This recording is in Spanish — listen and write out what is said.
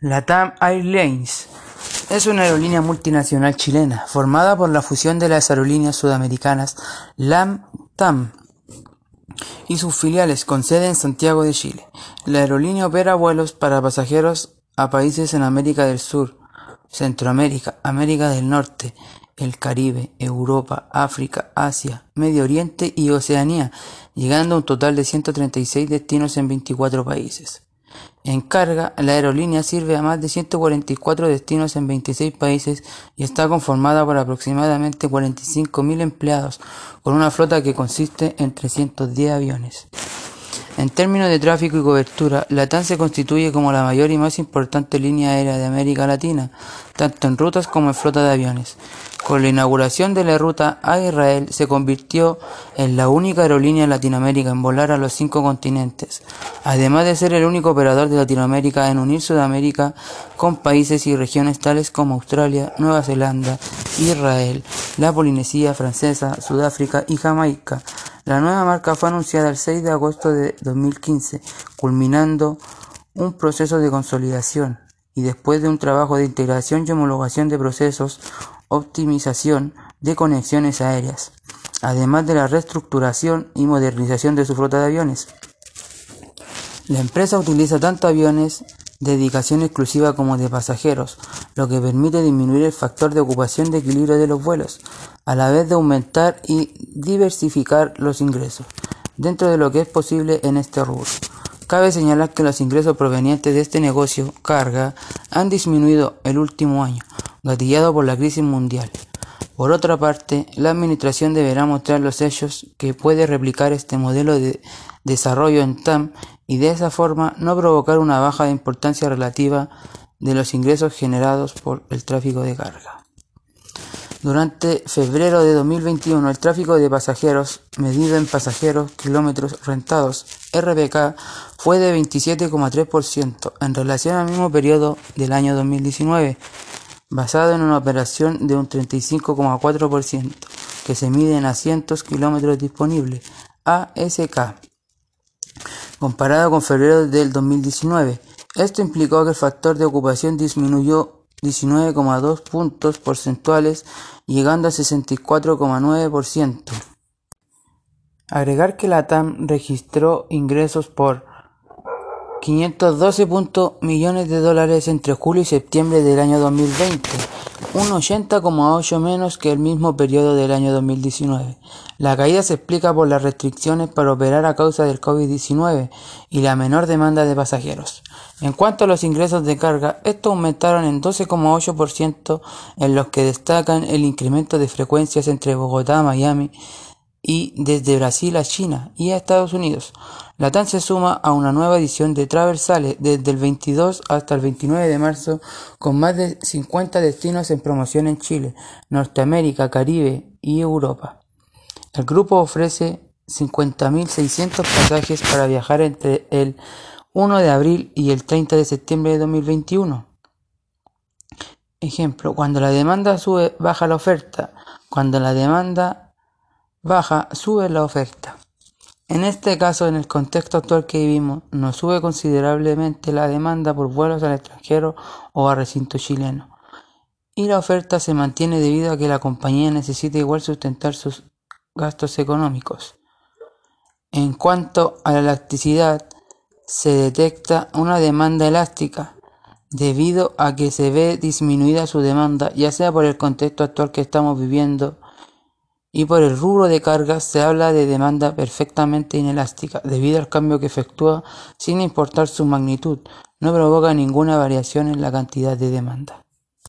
LATAM Airlines es una aerolínea multinacional chilena formada por la fusión de las aerolíneas sudamericanas LATAM y sus filiales con sede en Santiago de Chile. La aerolínea opera vuelos para pasajeros a países en América del Sur, Centroamérica, América del Norte, el Caribe, Europa, África, Asia, Medio Oriente y Oceanía, llegando a un total de 136 destinos en 24 países. En carga, la aerolínea sirve a más de 144 destinos en 26 países y está conformada por aproximadamente 45.000 empleados, con una flota que consiste en 310 aviones. En términos de tráfico y cobertura, LATAM se constituye como la mayor y más importante línea aérea de América Latina, tanto en rutas como en flota de aviones. Con la inauguración de la ruta a Israel se convirtió en la única aerolínea en Latinoamérica en volar a los cinco continentes, además de ser el único operador de Latinoamérica en unir Sudamérica con países y regiones tales como Australia, Nueva Zelanda, Israel, la Polinesia Francesa, Sudáfrica y Jamaica. La nueva marca fue anunciada el 6 de agosto de 2015, culminando un proceso de consolidación y después de un trabajo de integración y homologación de procesos optimización de conexiones aéreas, además de la reestructuración y modernización de su flota de aviones. La empresa utiliza tanto aviones dedicación exclusiva como de pasajeros, lo que permite disminuir el factor de ocupación de equilibrio de los vuelos, a la vez de aumentar y diversificar los ingresos, dentro de lo que es posible en este rubro. Cabe señalar que los ingresos provenientes de este negocio, carga, han disminuido el último año, gatillado por la crisis mundial. Por otra parte, la Administración deberá mostrar los hechos que puede replicar este modelo de desarrollo en TAM y de esa forma no provocar una baja de importancia relativa de los ingresos generados por el tráfico de carga. Durante febrero de 2021, el tráfico de pasajeros, medido en pasajeros kilómetros rentados, RPK, fue de 27,3% en relación al mismo periodo del año 2019 basado en una operación de un 35,4% que se mide en asientos kilómetros disponibles, ASK, comparado con febrero del 2019. Esto implicó que el factor de ocupación disminuyó 19,2 puntos porcentuales, llegando a 64,9%. Agregar que la TAM registró ingresos por 512 millones de dólares entre julio y septiembre del año 2020, un 80,8 menos que el mismo periodo del año 2019. La caída se explica por las restricciones para operar a causa del COVID-19 y la menor demanda de pasajeros. En cuanto a los ingresos de carga, estos aumentaron en 12,8% en los que destacan el incremento de frecuencias entre Bogotá, Miami, y desde Brasil a China y a Estados Unidos. La TAN se suma a una nueva edición de Traversales desde el 22 hasta el 29 de marzo con más de 50 destinos en promoción en Chile, Norteamérica, Caribe y Europa. El grupo ofrece 50.600 pasajes para viajar entre el 1 de abril y el 30 de septiembre de 2021. Ejemplo, cuando la demanda sube, baja la oferta. Cuando la demanda baja, sube la oferta. En este caso, en el contexto actual que vivimos, nos sube considerablemente la demanda por vuelos al extranjero o a recinto chileno. Y la oferta se mantiene debido a que la compañía necesita igual sustentar sus gastos económicos. En cuanto a la elasticidad, se detecta una demanda elástica debido a que se ve disminuida su demanda, ya sea por el contexto actual que estamos viviendo y por el rubro de cargas se habla de demanda perfectamente inelástica, debido al cambio que efectúa sin importar su magnitud, no provoca ninguna variación en la cantidad de demanda.